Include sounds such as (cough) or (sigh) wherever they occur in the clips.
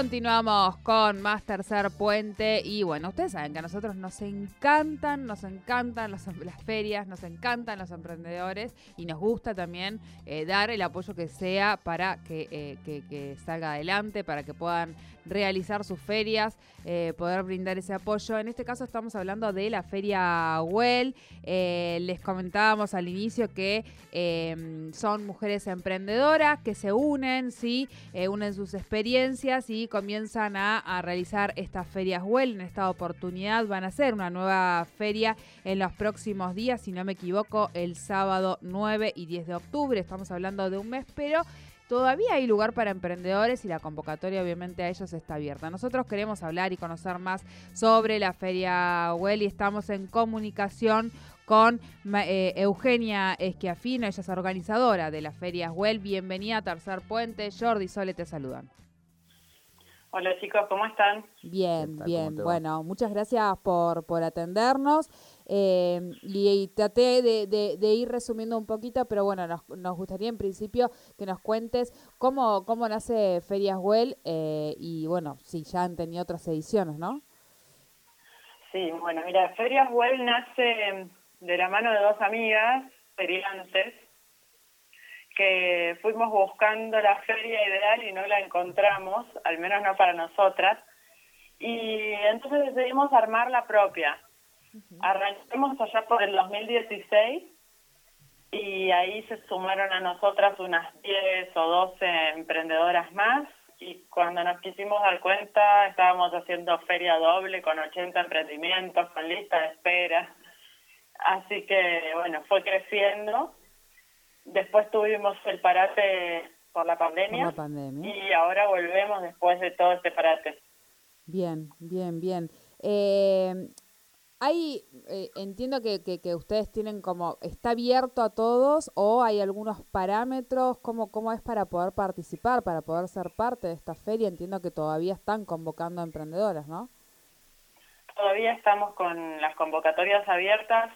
Continuamos con más tercer puente y bueno, ustedes saben que a nosotros nos encantan, nos encantan las ferias, nos encantan los emprendedores y nos gusta también eh, dar el apoyo que sea para eh, que, que, salga adelante, para que puedan realizar sus ferias, eh, poder brindar ese apoyo. En este caso estamos hablando de la feria Well. les comentábamos al inicio que son mujeres emprendedoras que se unen, sí, unen sus experiencias y comienzan a, realizar estas ferias Well. En esta oportunidad van a hacer una nueva feria en los próximos días, si no me equivoco, el sábado 9 y 10 de octubre. Estamos hablando de un mes, pero Todavía hay lugar para emprendedores y la convocatoria obviamente a ellos está abierta. Nosotros queremos hablar y conocer más sobre la Feria Well y estamos en comunicación con eh, Eugenia Esquiafino, ella es organizadora de la Feria Well. Bienvenida a Tercer Puente. Jordi Sole te saludan. Hola chicos, ¿cómo están? Bien, bien. Bueno, muchas gracias por, por atendernos. Eh, y, traté de, ir resumiendo un poquito, pero bueno, nos, nos, gustaría en principio que nos cuentes cómo, cómo nace Ferias Well eh, y bueno, si ya han tenido otras ediciones, ¿no? Sí, bueno, mira, Ferias Well nace de la mano de dos amigas feriantes que fuimos buscando la feria ideal y no la encontramos, al menos no para nosotras, y entonces decidimos armar la propia. Arrancamos allá por el 2016 y ahí se sumaron a nosotras unas 10 o 12 emprendedoras más y cuando nos quisimos dar cuenta estábamos haciendo feria doble con 80 emprendimientos, con lista de espera. Así que bueno, fue creciendo Después tuvimos el parate por la pandemia, y ahora volvemos después de todo este parate. Bien, bien, bien. Eh, hay, eh, entiendo que, que, ustedes tienen como, ¿está abierto a todos o hay algunos parámetros? ¿Cómo, ¿Cómo es para poder participar, para poder ser parte de esta feria? Entiendo que todavía están convocando a emprendedoras, ¿no? Todavía estamos con las convocatorias abiertas.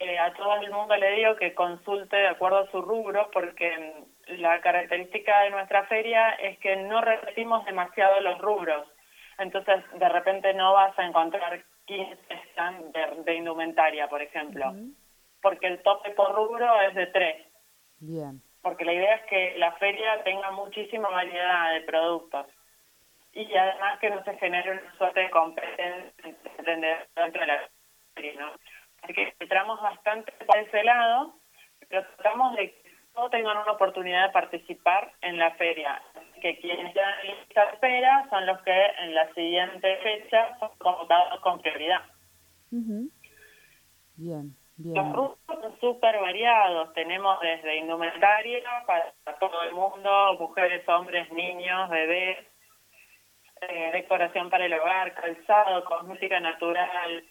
Eh, a todo el mundo le digo que consulte de acuerdo a su rubro, porque la característica de nuestra feria es que no repetimos demasiado los rubros. Entonces, de repente no vas a encontrar 15 stands de, indumentaria, por ejemplo, porque el tope por rubro es de 3. Bien. Porque la idea es que la feria tenga muchísima variedad de productos y además que no se genere una suerte de competencia dentro de la feria, ¿no? Así que entramos bastante por ese lado, pero tratamos de que todos tengan una oportunidad de participar en la feria. Que quienes ya en lista espera son los que en la siguiente fecha son convocados con prioridad. Bien, bien. Los grupos son súper variados. Tenemos desde indumentaria para todo el mundo, mujeres, hombres, niños, bebés, eh, decoración para el hogar, calzado, cosmética natural,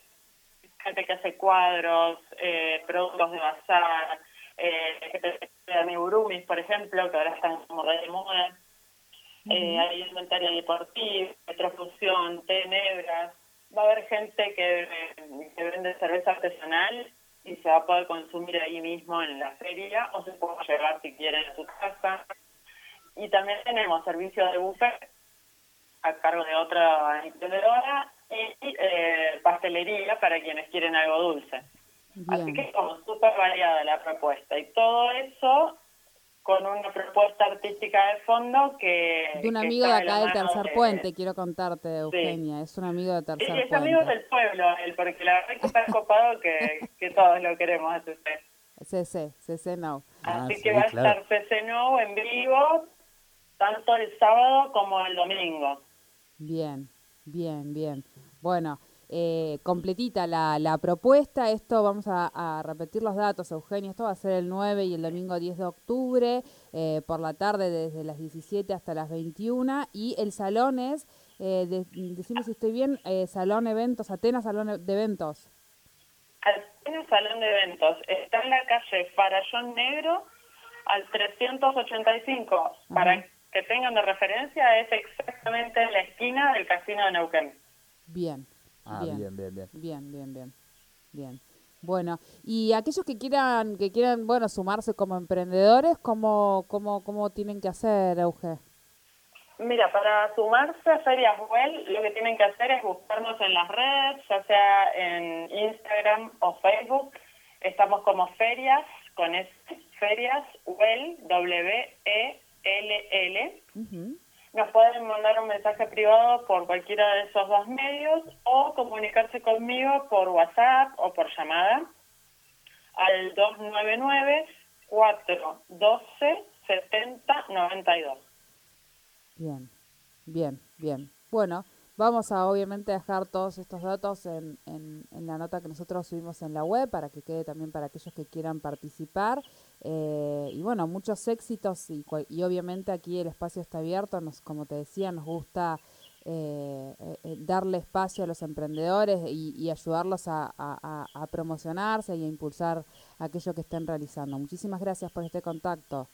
gente que hace cuadros, eh, productos de bazar, eh, amigurumis, por ejemplo, que ahora están como de moda. Eh, hay inventario deportivo, petrofusión, té negras. Va a haber gente que, que vende cerveza artesanal y se va a poder consumir ahí mismo en la feria o se puede llevar si quieren a su casa. Y también tenemos servicio de buffet a cargo de otra emprendedora y eh, pastelería para quienes quieren algo dulce. Así que como súper variada la propuesta. Y todo eso con una propuesta artística de fondo que... De un amigo de acá del Tercer Puente, quiero contarte, Eugenia. Es un amigo de Tercer Puente. Es amigo del pueblo, él, porque la verdad es que está (laughs) copado que, que todos lo queremos a CC. CC, CC No. Así ah, que va a estar CC No en vivo, tanto el sábado como el domingo. Bien, bien, bien. Bueno, eh, completita la, la, propuesta. Esto vamos a, repetir los datos, Eugenio. Esto va a ser el 9 y el domingo 10 de octubre, eh, por la tarde desde las 17 hasta las 21. Y el salón es, eh, decimos si estoy bien, Salón Eventos, Atenas Salón de Eventos. Eugenia Salón de Eventos. Está en la calle Farallón Negro al 385. Para que tengan de referencia, es exactamente en la esquina del Casino de Neuquén. Bien. Ah, bien, bien, bien. Bien, bien, bien. Bien. Bueno, y aquellos que quieran, que quieran, bueno, sumarse como emprendedores, ¿cómo, cómo, cómo tienen que hacer, Euge? Mira, para sumarse a Ferias Well, lo que tienen que hacer es buscarnos en las redes, ya sea en Instagram o Facebook. Estamos como Ferias, con S, Ferias Well, W-E-L-L. Nos pueden mandar un mensaje privado por cualquiera de esos dos medios o comunicarse conmigo por WhatsApp o por llamada al 299-412-7092. Bien, bien, bien. Bueno, vamos a obviamente dejar todos estos datos en, en, en, la nota que nosotros subimos en la web para que quede también para aquellos que quieran participar. Eh, y bueno, muchos éxitos y, y, obviamente aquí el espacio está abierto, nos, como te decía, nos gusta eh, eh, darle espacio a los emprendedores y, y ayudarlos a, a, a, promocionarse y a impulsar aquello que estén realizando. Muchísimas gracias por este contacto.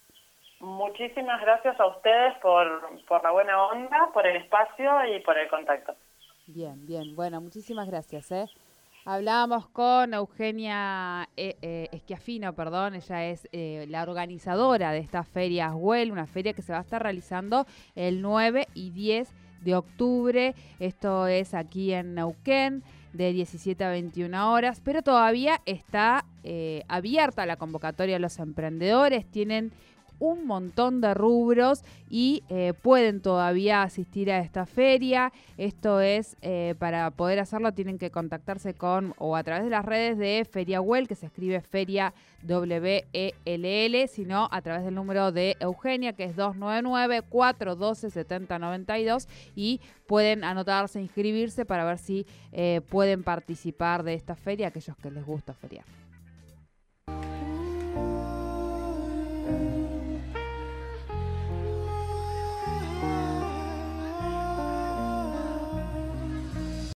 Muchísimas gracias a ustedes por, por la buena onda, por el espacio y por el contacto. Bien, bien. Bueno, muchísimas gracias. ¿eh? Hablábamos con Eugenia eh, eh, Esquiafino, perdón, ella es eh, la organizadora de esta feria Well, una feria que se va a estar realizando el 9 y 10 de octubre. Esto es aquí en Neuquén, de 17 a 21 horas, pero todavía está eh, abierta la convocatoria a los emprendedores. Tienen un montón de rubros y eh, pueden todavía asistir a esta feria. Esto es, eh, para poder hacerlo tienen que contactarse con o a través de las redes de Feria Well, que se escribe Feria W-E-L-L, sino a través del número de Eugenia, que es 299-412-7092 y pueden anotarse, inscribirse para ver si eh, pueden participar de esta feria, aquellos que les gusta feriar.